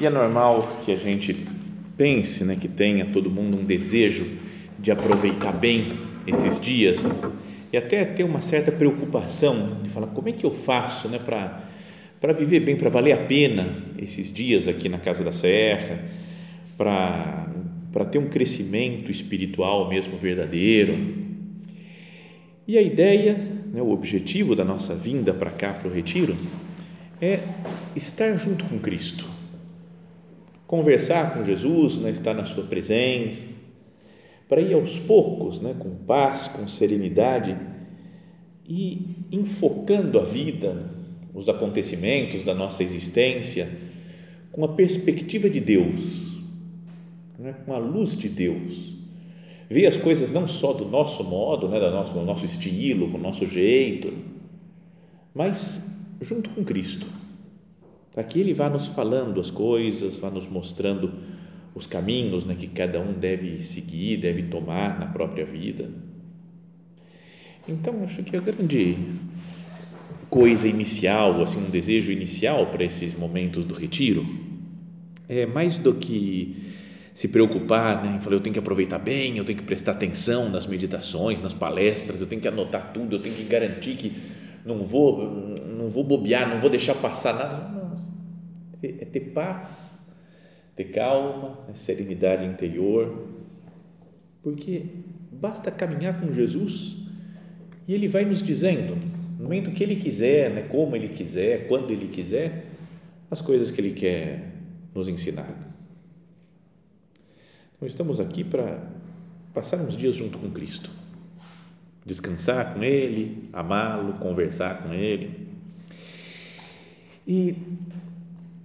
e é normal que a gente pense, né, que tenha todo mundo um desejo de aproveitar bem esses dias né, e até ter uma certa preocupação de falar como é que eu faço, né, para para viver bem, para valer a pena esses dias aqui na Casa da Serra, para para ter um crescimento espiritual mesmo verdadeiro. E a ideia, né, o objetivo da nossa vinda para cá, para o retiro, é estar junto com Cristo, conversar com Jesus, né, estar na Sua presença, para ir aos poucos, né, com paz, com serenidade e enfocando a vida, os acontecimentos da nossa existência com a perspectiva de Deus né, com a luz de Deus. Ver as coisas não só do nosso modo, né, do nosso, do nosso estilo, com o nosso jeito, mas junto com Cristo. Que Ele vá nos falando as coisas, vá nos mostrando os caminhos né, que cada um deve seguir, deve tomar na própria vida. Então, acho que a grande coisa inicial, assim, um desejo inicial para esses momentos do retiro, é mais do que se preocupar, né? Falei, eu tenho que aproveitar bem, eu tenho que prestar atenção nas meditações, nas palestras, eu tenho que anotar tudo, eu tenho que garantir que não vou, não vou bobear, não vou deixar passar nada. É ter paz, ter calma, né? serenidade interior, porque basta caminhar com Jesus e Ele vai nos dizendo, no momento que Ele quiser, né? como Ele quiser, quando Ele quiser, as coisas que Ele quer nos ensinar. Então, estamos aqui para passar uns dias junto com Cristo, descansar com Ele, amá-lo, conversar com Ele. E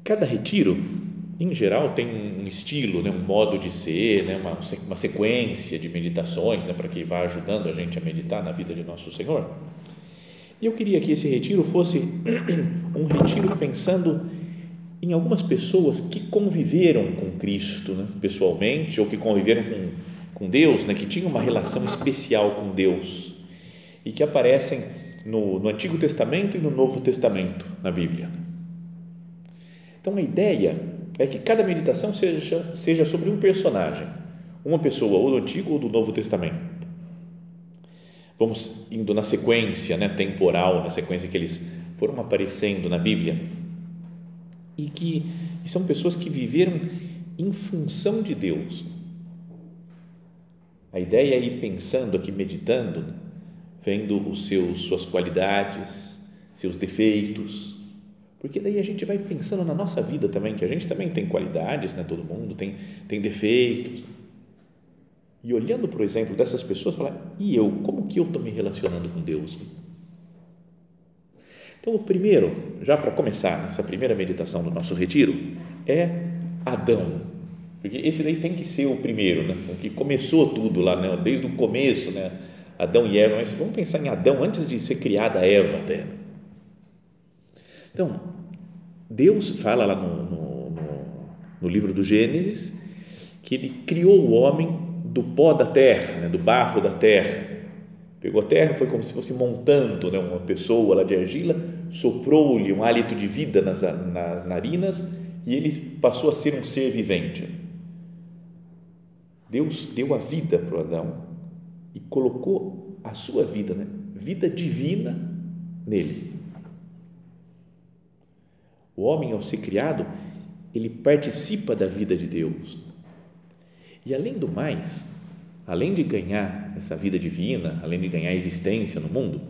cada retiro, em geral, tem um estilo, né, um modo de ser, né, uma, uma sequência de meditações né, para que vá ajudando a gente a meditar na vida de Nosso Senhor. E eu queria que esse retiro fosse um retiro pensando em algumas pessoas que conviveram com Cristo né, pessoalmente ou que conviveram com, com Deus, né, que tinham uma relação especial com Deus e que aparecem no, no Antigo Testamento e no Novo Testamento na Bíblia. Então a ideia é que cada meditação seja, seja sobre um personagem, uma pessoa ou do Antigo ou do Novo Testamento. Vamos indo na sequência né, temporal, na sequência que eles foram aparecendo na Bíblia e que e são pessoas que viveram em função de Deus. A ideia é ir pensando aqui, meditando, né? vendo os seus, suas qualidades, seus defeitos, porque daí a gente vai pensando na nossa vida também, que a gente também tem qualidades, né? todo mundo tem, tem defeitos. E olhando o exemplo dessas pessoas, falar, e eu, como que eu estou me relacionando com Deus? Então, o primeiro, já para começar essa primeira meditação do nosso retiro, é Adão. Porque esse daí tem que ser o primeiro, né? o que começou tudo lá, né? desde o começo, né? Adão e Eva. Mas vamos pensar em Adão antes de ser criada Eva até. Então, Deus fala lá no, no, no, no livro do Gênesis que ele criou o homem do pó da terra, né? do barro da terra Pegou a terra, foi como se fosse montando né, uma pessoa lá de argila, soprou-lhe um hálito de vida nas, nas narinas e ele passou a ser um ser vivente. Deus deu a vida para o Adão e colocou a sua vida, né? vida divina nele. O homem, ao ser criado, ele participa da vida de Deus. E além do mais, além de ganhar essa vida divina, além de ganhar existência no mundo,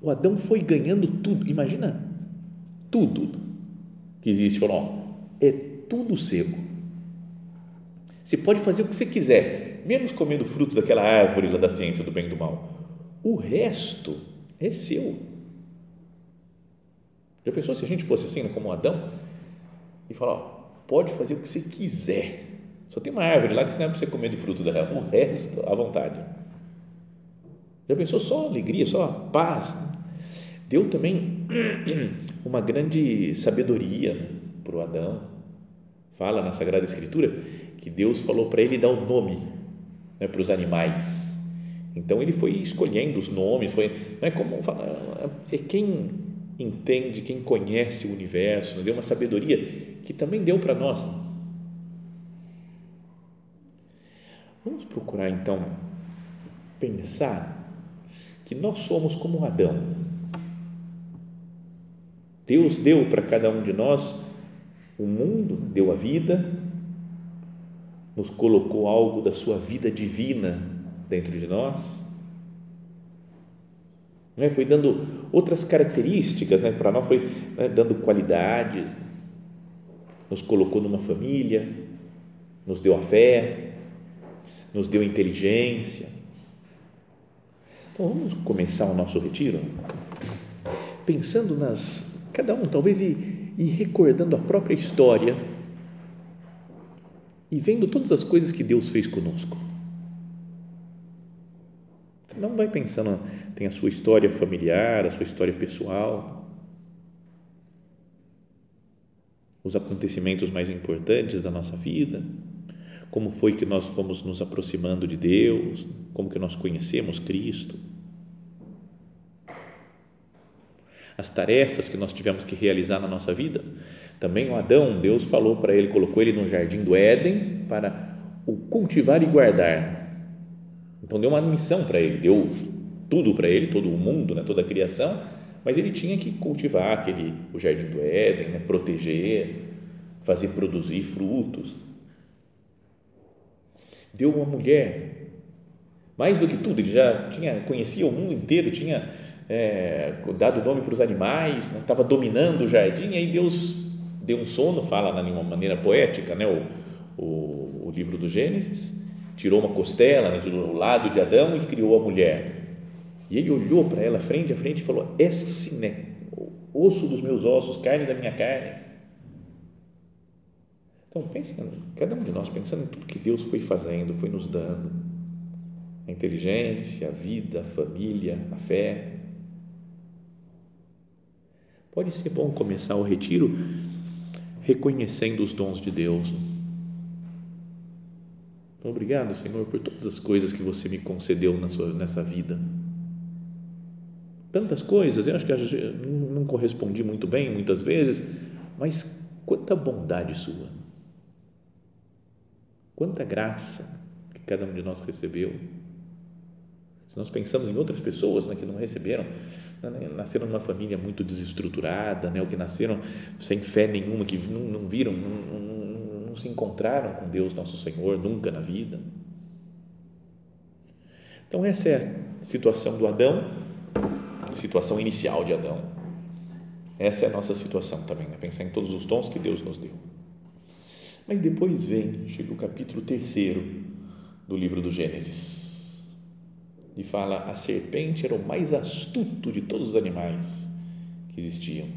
o Adão foi ganhando tudo. Imagina tudo que existe. Falou, ó, é tudo seu. Você pode fazer o que você quiser, menos comendo fruto daquela árvore lá da ciência do bem e do mal. O resto é seu. Já pensou se a gente fosse assim, como Adão? E falar, pode fazer o que você quiser. Só tem uma árvore lá que não é para você comer de fruto dela. O resto, à vontade. Já pensou só alegria, só paz? Deu também uma grande sabedoria né, para o Adão. Fala na Sagrada Escritura que Deus falou para ele dar o um nome né, para os animais. Então ele foi escolhendo os nomes, foi, não é como é quem entende, quem conhece o universo, né, deu uma sabedoria que também deu para nós. Vamos procurar então pensar que nós somos como Adão. Deus deu para cada um de nós o mundo, deu a vida, nos colocou algo da sua vida divina dentro de nós. Né? Foi dando outras características né? para nós, foi né? dando qualidades, nos colocou numa família, nos deu a fé, nos deu inteligência, então vamos começar o nosso retiro pensando nas, cada um talvez e, e recordando a própria história e vendo todas as coisas que Deus fez conosco. Não vai pensando, tem a sua história familiar, a sua história pessoal, os acontecimentos mais importantes da nossa vida, como foi que nós fomos nos aproximando de Deus, como que nós conhecemos Cristo, as tarefas que nós tivemos que realizar na nossa vida. Também o Adão, Deus falou para ele, colocou ele no jardim do Éden para o cultivar e guardar. Então deu uma missão para ele, deu tudo para ele, todo o mundo, né, toda a criação, mas ele tinha que cultivar aquele o jardim do Éden, né, proteger, fazer produzir frutos deu uma mulher. Mais do que tudo, ele já tinha, conhecia o mundo inteiro, tinha é, dado nome para os animais, né? estava dominando o jardim, e aí Deus deu um sono, fala de uma maneira poética, né? o, o, o livro do Gênesis, tirou uma costela né, do lado de Adão e criou a mulher. E ele olhou para ela frente a frente e falou: Essa sim é osso dos meus ossos, carne da minha carne. Então, pensa, cada um de nós pensando em tudo que Deus foi fazendo, foi nos dando. A inteligência, a vida, a família, a fé. Pode ser bom começar o retiro reconhecendo os dons de Deus. Então, obrigado, Senhor, por todas as coisas que você me concedeu sua, nessa vida. Tantas coisas, eu acho que eu não correspondi muito bem muitas vezes, mas quanta bondade sua Quanta graça que cada um de nós recebeu. Se nós pensamos em outras pessoas né, que não receberam, né, nasceram numa família muito desestruturada, né, ou que nasceram sem fé nenhuma, que não, não viram, não, não, não se encontraram com Deus, nosso Senhor, nunca na vida. Então, essa é a situação do Adão, situação inicial de Adão. Essa é a nossa situação também, né? pensar em todos os dons que Deus nos deu. Mas depois vem, chega o capítulo terceiro do livro do Gênesis e fala: a serpente era o mais astuto de todos os animais que existiam.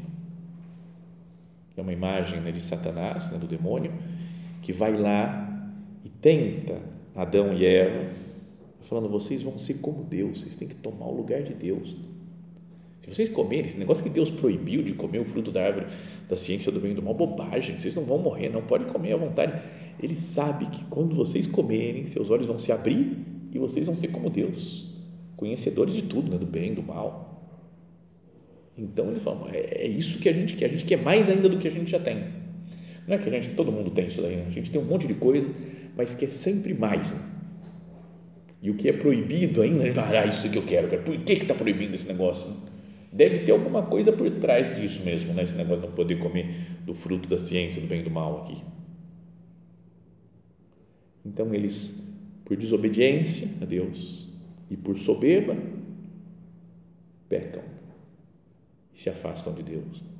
É uma imagem né, de Satanás, né, do demônio, que vai lá e tenta Adão e Eva, falando: vocês vão ser como Deus, vocês têm que tomar o lugar de Deus se vocês comerem, esse negócio que Deus proibiu de comer o fruto da árvore da ciência do bem e do mal, bobagem, vocês não vão morrer, não podem comer à vontade. Ele sabe que quando vocês comerem, seus olhos vão se abrir e vocês vão ser como Deus, conhecedores de tudo, né, do bem do mal. Então ele fala, é, é isso que a gente quer, a gente quer mais ainda do que a gente já tem. Não é que a gente, todo mundo tem isso daí, né? a gente tem um monte de coisa, mas quer sempre mais. Né? E o que é proibido ainda, fala, ah, isso que eu quero, por que está proibindo esse negócio? Deve ter alguma coisa por trás disso mesmo, né? esse negócio de não poder comer do fruto da ciência, do bem e do mal aqui. Então, eles, por desobediência a Deus e por soberba, pecam e se afastam de Deus.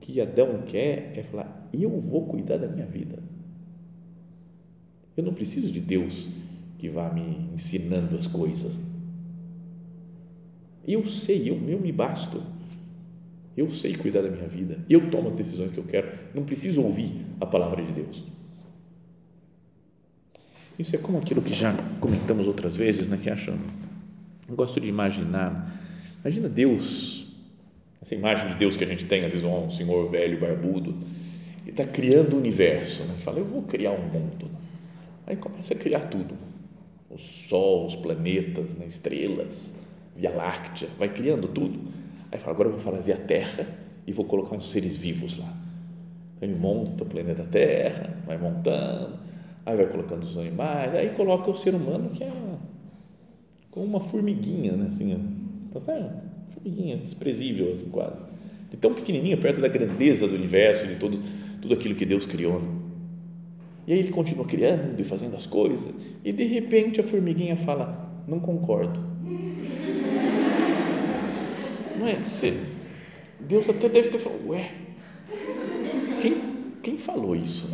Que Adão quer é falar: eu vou cuidar da minha vida. Eu não preciso de Deus que vá me ensinando as coisas. Eu sei, eu, eu me basto. Eu sei cuidar da minha vida. Eu tomo as decisões que eu quero. Não preciso ouvir a palavra de Deus. Isso é como aquilo que já comentamos outras vezes, né? Que acham. Eu gosto de imaginar. Imagina Deus, essa imagem de Deus que a gente tem, às vezes um senhor velho, barbudo, e está criando o universo. Né? Fala, eu vou criar um mundo. Aí começa a criar tudo: o Sol, os planetas, né? estrelas, Via Láctea, vai criando tudo. Aí fala, agora eu vou fazer a Terra e vou colocar uns seres vivos lá. Ele monta o planeta Terra, vai montando aí vai colocando os animais, aí coloca o ser humano que é como uma formiguinha, né? Assim, tá uma formiguinha desprezível, assim, quase. De tão pequenininha, perto da grandeza do universo, de todo, tudo aquilo que Deus criou. Né? E aí ele continua criando e fazendo as coisas, e de repente a formiguinha fala: Não concordo. Não é? Você, Deus até deve ter falado: Ué, quem, quem falou isso?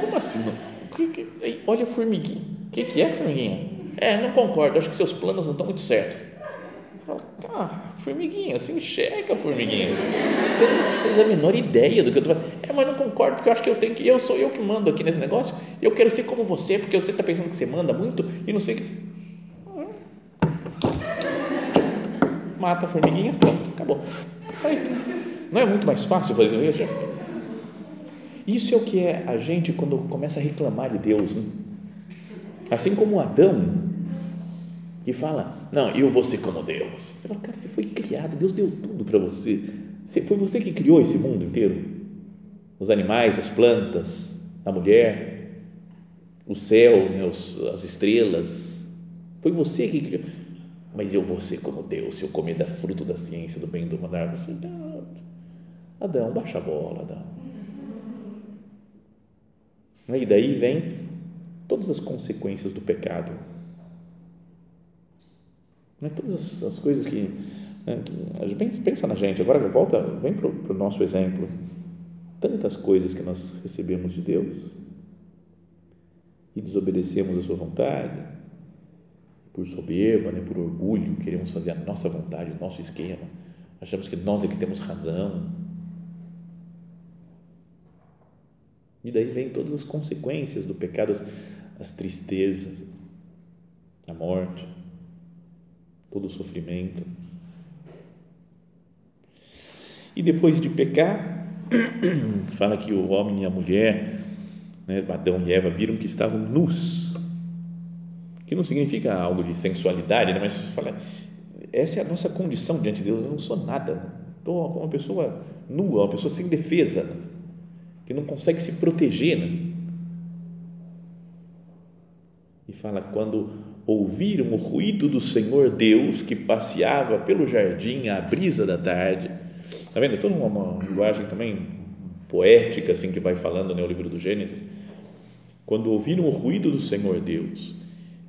Como assim? Que, que, olha a formiguinha. O que, que é formiguinha? É, não concordo, acho que seus planos não estão muito certos. Formiguinha, se enxerga, formiguinha. Você não faz a menor ideia do que eu estou falando. É, mas não concordo, porque eu acho que eu tenho que. Eu sou eu que mando aqui nesse negócio. Eu quero ser como você, porque você está pensando que você manda muito e não sei que. Mata a formiguinha, pronto, acabou. Não é muito mais fácil fazer isso, isso é o que é a gente quando começa a reclamar de Deus. Né? Assim como Adão, que fala: Não, eu vou ser como Deus. Você fala, cara, você foi criado, Deus deu tudo para você. Foi você que criou esse mundo inteiro: os animais, as plantas, a mulher, o céu, né, as estrelas. Foi você que criou. Mas eu vou ser como Deus se eu comer da fruto da ciência, do bem do mal. Adão, baixa a bola, Adão e daí vem todas as consequências do pecado. Né? Todas as coisas que. Né? Pensa na gente, agora volta, vem para o nosso exemplo. Tantas coisas que nós recebemos de Deus e desobedecemos a Sua vontade, por soberba, né? por orgulho, queremos fazer a nossa vontade, o nosso esquema, achamos que nós é que temos razão E daí vem todas as consequências do pecado, as, as tristezas, a morte, todo o sofrimento. E depois de pecar, fala que o homem e a mulher, né, Adão e Eva, viram que estavam nus. Que não significa algo de sensualidade, né, mas fala, essa é a nossa condição diante de Deus. Eu não sou nada. Estou uma pessoa nua, uma pessoa sem defesa que não consegue se proteger. Né? E fala: quando ouviram o ruído do Senhor Deus que passeava pelo jardim à brisa da tarde. Está vendo? É toda uma, linguagem também poética assim que vai falando no livro do Gênesis. Quando ouviram o ruído do Senhor Deus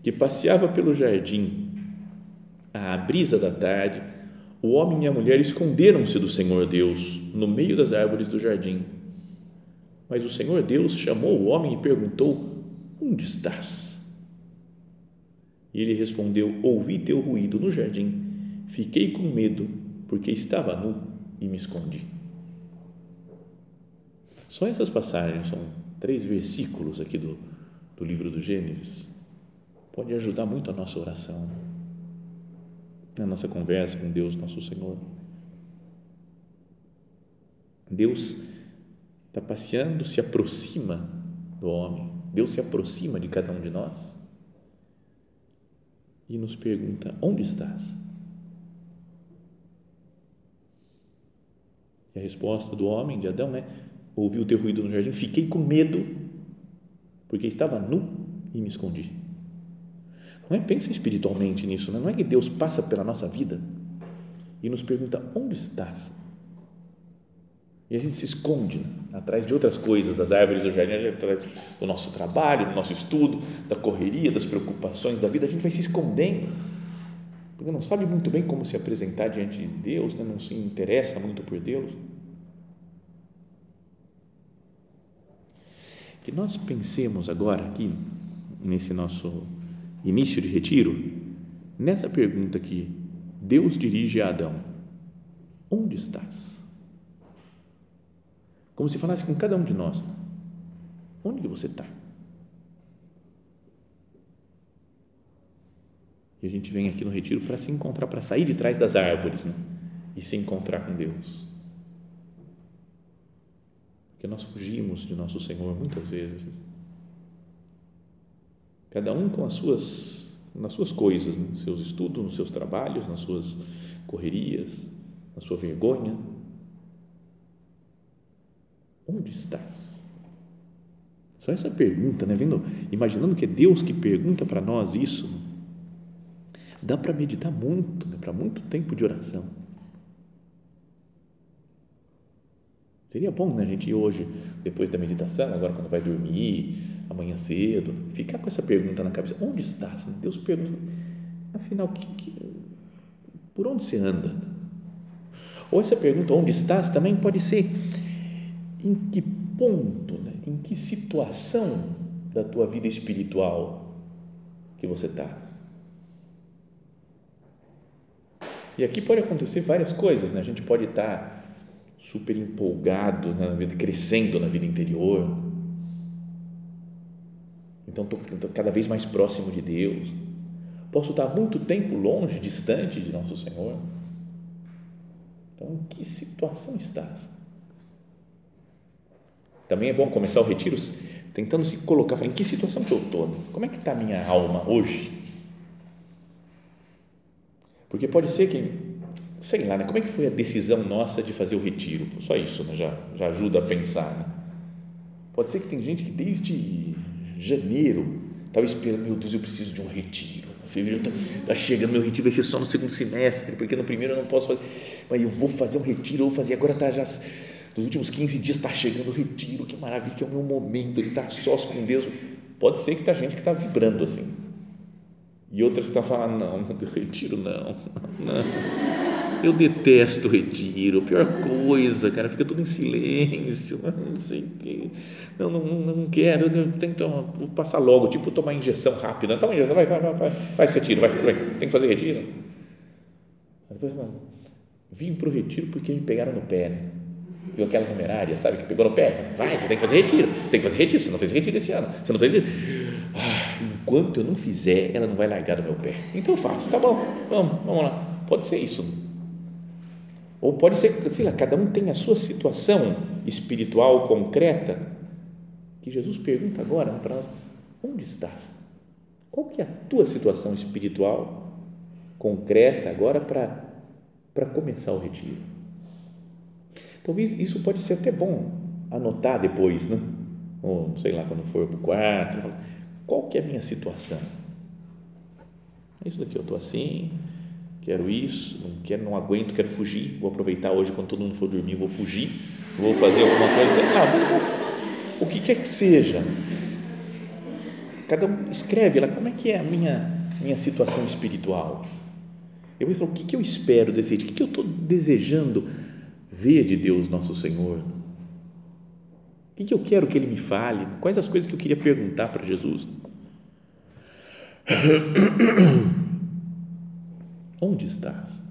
que passeava pelo jardim à brisa da tarde, o homem e a mulher esconderam-se do Senhor Deus no meio das árvores do jardim. Mas o Senhor Deus chamou o homem e perguntou: Onde estás? E ele respondeu: Ouvi teu ruído no jardim, fiquei com medo, porque estava nu e me escondi. Só essas passagens, são três versículos aqui do, do livro do Gênesis, pode ajudar muito a nossa oração, na nossa conversa com Deus, nosso Senhor. Deus está passeando, se aproxima do homem. Deus se aproxima de cada um de nós e nos pergunta: onde estás? E a resposta do homem, de Adão, né? Ouvi o teu ruído no jardim, fiquei com medo, porque estava nu e me escondi. Não é? Pensa espiritualmente nisso, né? não é que Deus passa pela nossa vida e nos pergunta: onde estás? E a gente se esconde né? atrás de outras coisas, das árvores do jardim, atrás do nosso trabalho, do nosso estudo, da correria, das preocupações da vida, a gente vai se escondendo, porque não sabe muito bem como se apresentar diante de Deus, né? não se interessa muito por Deus. Que nós pensemos agora aqui, nesse nosso início de retiro, nessa pergunta que Deus dirige a Adão: Onde estás? Como se falasse com cada um de nós: onde você está? E a gente vem aqui no retiro para se encontrar, para sair de trás das árvores né? e se encontrar com Deus. Porque nós fugimos de nosso Senhor muitas vezes. Cada um com as suas, nas suas coisas, nos né? seus estudos, nos seus trabalhos, nas suas correrias, na sua vergonha Onde estás? Só essa pergunta, né? Vendo, imaginando que é Deus que pergunta para nós isso, dá para meditar muito, né? para muito tempo de oração. Seria bom, né, gente hoje, depois da meditação, agora quando vai dormir, amanhã cedo, ficar com essa pergunta na cabeça: onde estás? Deus pergunta, afinal, que, que, por onde você anda? Ou essa pergunta, onde estás, também pode ser em que ponto, né? em que situação da tua vida espiritual que você está. E aqui pode acontecer várias coisas, né? A gente pode estar super empolgado na vida, crescendo na vida interior. Então estou cada vez mais próximo de Deus. Posso estar muito tempo longe, distante de nosso Senhor. Então, em que situação estás? Também é bom começar o retiro tentando se colocar, em que situação que eu estou? Como é que está a minha alma hoje? Porque pode ser que, sei lá, né? como é que foi a decisão nossa de fazer o retiro? Só isso né? já, já ajuda a pensar. Né? Pode ser que tem gente que desde janeiro estava esperando, meu Deus, eu preciso de um retiro. Fevereiro está tá chegando, meu retiro vai ser só no segundo semestre, porque no primeiro eu não posso fazer, mas eu vou fazer um retiro, eu vou fazer, agora está já nos últimos 15 dias está chegando o retiro, que maravilha, que é o meu momento, ele está sós com Deus. Pode ser que está gente que está vibrando assim. E outras que estão tá falando, não, retiro não, não. Eu detesto retiro, pior coisa, cara, fica tudo em silêncio, não sei o quê. Não, não, não quero, eu tenho que vou passar logo, tipo tomar injeção rápida. Toma injeção, vai, vai, vai, vai, faz retiro, vai, vai, tem que fazer retiro. Depois, mano, vim para o retiro porque me pegaram no pé, né? Viu aquela numerária, sabe, que pegou no pé, vai, você tem que fazer retiro, você tem que fazer retiro, você não fez retiro esse ano, você não fez retiro. Ah, enquanto eu não fizer, ela não vai largar do meu pé. Então eu faço, tá bom, vamos, vamos lá. Pode ser isso. Ou pode ser, sei lá, cada um tem a sua situação espiritual concreta, que Jesus pergunta agora para nós, onde estás? Qual que é a tua situação espiritual concreta agora para para começar o retiro? Talvez isso pode ser até bom anotar depois, né? ou sei lá, quando for para o quarto, qual que é a minha situação? Isso daqui eu estou assim, quero isso, não quero, não aguento, quero fugir, vou aproveitar hoje quando todo mundo for dormir, vou fugir, vou fazer alguma coisa, sei lá, vou, o que quer que seja. Cada um escreve lá como é que é a minha, minha situação espiritual. Eu vou falar, o que, que eu espero desse jeito? O que, que eu estou desejando ver de Deus nosso Senhor? O que eu quero que Ele me fale? Quais as coisas que eu queria perguntar para Jesus? Onde estás?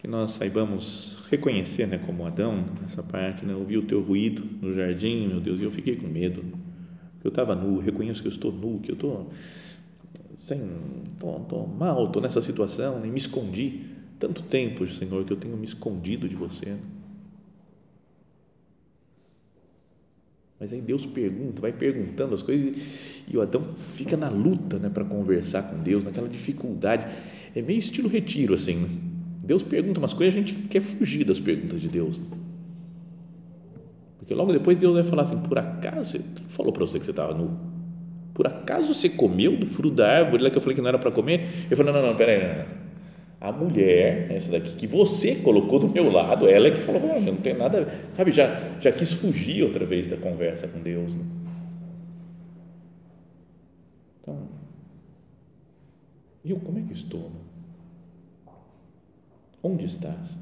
Que nós saibamos reconhecer, né, como Adão, nessa parte, né, ouvi o teu ruído no jardim, meu Deus, e eu fiquei com medo, eu estava nu, reconheço que eu estou nu, que eu estou sem, tô, tô mal, estou nessa situação, e me escondi tanto tempo, Senhor, que eu tenho me escondido de você. Mas aí Deus pergunta, vai perguntando as coisas e o Adão fica na luta né, para conversar com Deus, naquela dificuldade. É meio estilo retiro assim. Né? Deus pergunta umas coisas, a gente quer fugir das perguntas de Deus. Porque logo depois Deus vai falar assim: por acaso, quem falou para você que você estava nu? Por acaso você comeu do fruto da árvore lá que eu falei que não era para comer? Eu falei: não, não, não, peraí, não, não. A mulher, essa daqui, que você colocou do meu lado, ela é que falou: ah, não tem nada, sabe, já, já quis fugir outra vez da conversa com Deus. Né? Então, eu como é que estou? Né? Onde estás?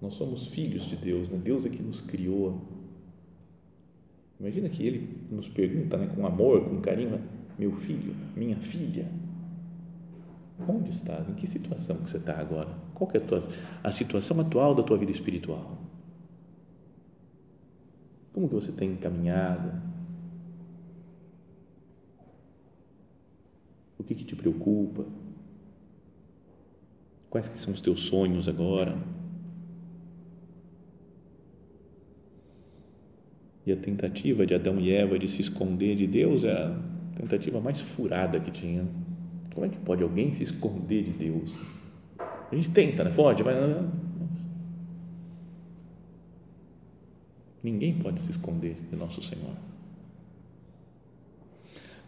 Nós somos filhos de Deus, né? Deus é que nos criou. Imagina que Ele nos pergunta né, com amor, com carinho, meu filho, minha filha, onde estás? Em que situação que você está agora? Qual é a, tua, a situação atual da tua vida espiritual? Como que você tem caminhado? O que, que te preocupa? Quais que são os teus sonhos agora? E a tentativa de Adão e Eva de se esconder de Deus é a tentativa mais furada que tinha. Como é que pode alguém se esconder de Deus? A gente tenta, né? Forte, vai. Ninguém pode se esconder de nosso Senhor.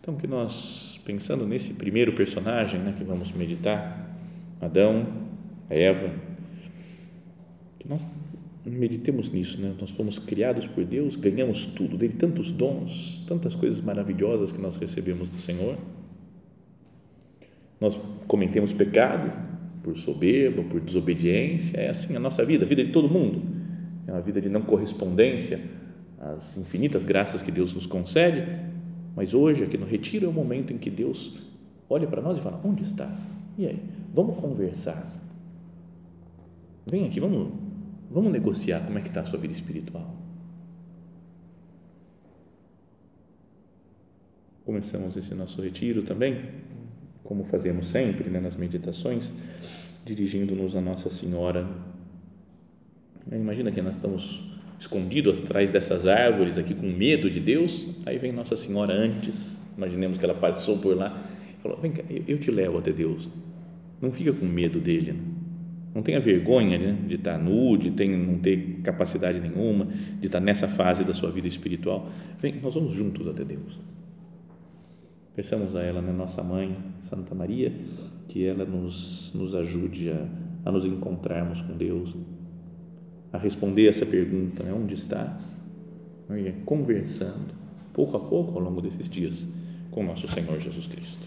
Então, que nós, pensando nesse primeiro personagem né, que vamos meditar, Adão, Eva, que nós meditemos nisso, né? Nós fomos criados por Deus, ganhamos tudo dele, tantos dons, tantas coisas maravilhosas que nós recebemos do Senhor. Nós cometemos pecado por soberba, por desobediência, é assim a nossa vida, a vida de todo mundo. É uma vida de não correspondência às infinitas graças que Deus nos concede, mas hoje, aqui no retiro, é o momento em que Deus olha para nós e fala: Onde estás? E aí? Vamos conversar. Vem aqui, vamos Vamos negociar como é que está a sua vida espiritual. Começamos esse nosso retiro também, como fazemos sempre né, nas meditações, dirigindo-nos a Nossa Senhora. Imagina que nós estamos escondidos atrás dessas árvores aqui com medo de Deus, aí vem Nossa Senhora antes, imaginemos que ela passou por lá e falou, vem cá, eu te levo até Deus, não fica com medo dele, né? Não tenha vergonha né, de estar nu, de ter, não ter capacidade nenhuma, de estar nessa fase da sua vida espiritual. Vem, nós vamos juntos até Deus. Peçamos a ela, né, nossa mãe, Santa Maria, que ela nos, nos ajude a, a nos encontrarmos com Deus, a responder essa pergunta: né, onde estás? Conversando, pouco a pouco, ao longo desses dias, com nosso Senhor Jesus Cristo.